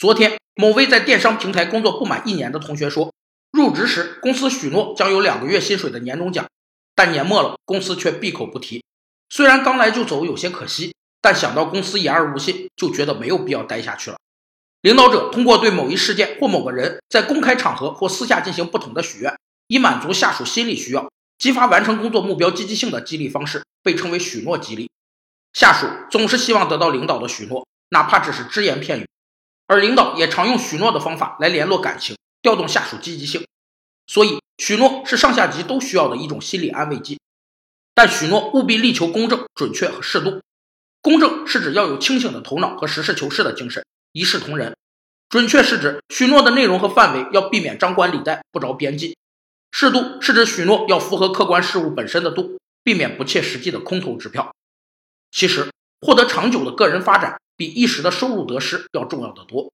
昨天，某位在电商平台工作不满一年的同学说，入职时公司许诺将有两个月薪水的年终奖，但年末了，公司却闭口不提。虽然刚来就走有些可惜，但想到公司言而无信，就觉得没有必要待下去了。领导者通过对某一事件或某个人在公开场合或私下进行不同的许愿，以满足下属心理需要，激发完成工作目标积极性的激励方式，被称为许诺激励。下属总是希望得到领导的许诺，哪怕只是只言片语。而领导也常用许诺的方法来联络感情，调动下属积极性，所以许诺是上下级都需要的一种心理安慰剂。但许诺务必力求公正、准确和适度。公正是指要有清醒的头脑和实事求是的精神，一视同仁；准确是指许诺的内容和范围要避免张冠李戴、不着边际；适度是指许诺要符合客观事物本身的度，避免不切实际的空头支票。其实，获得长久的个人发展。比一时的收入得失要重要的多。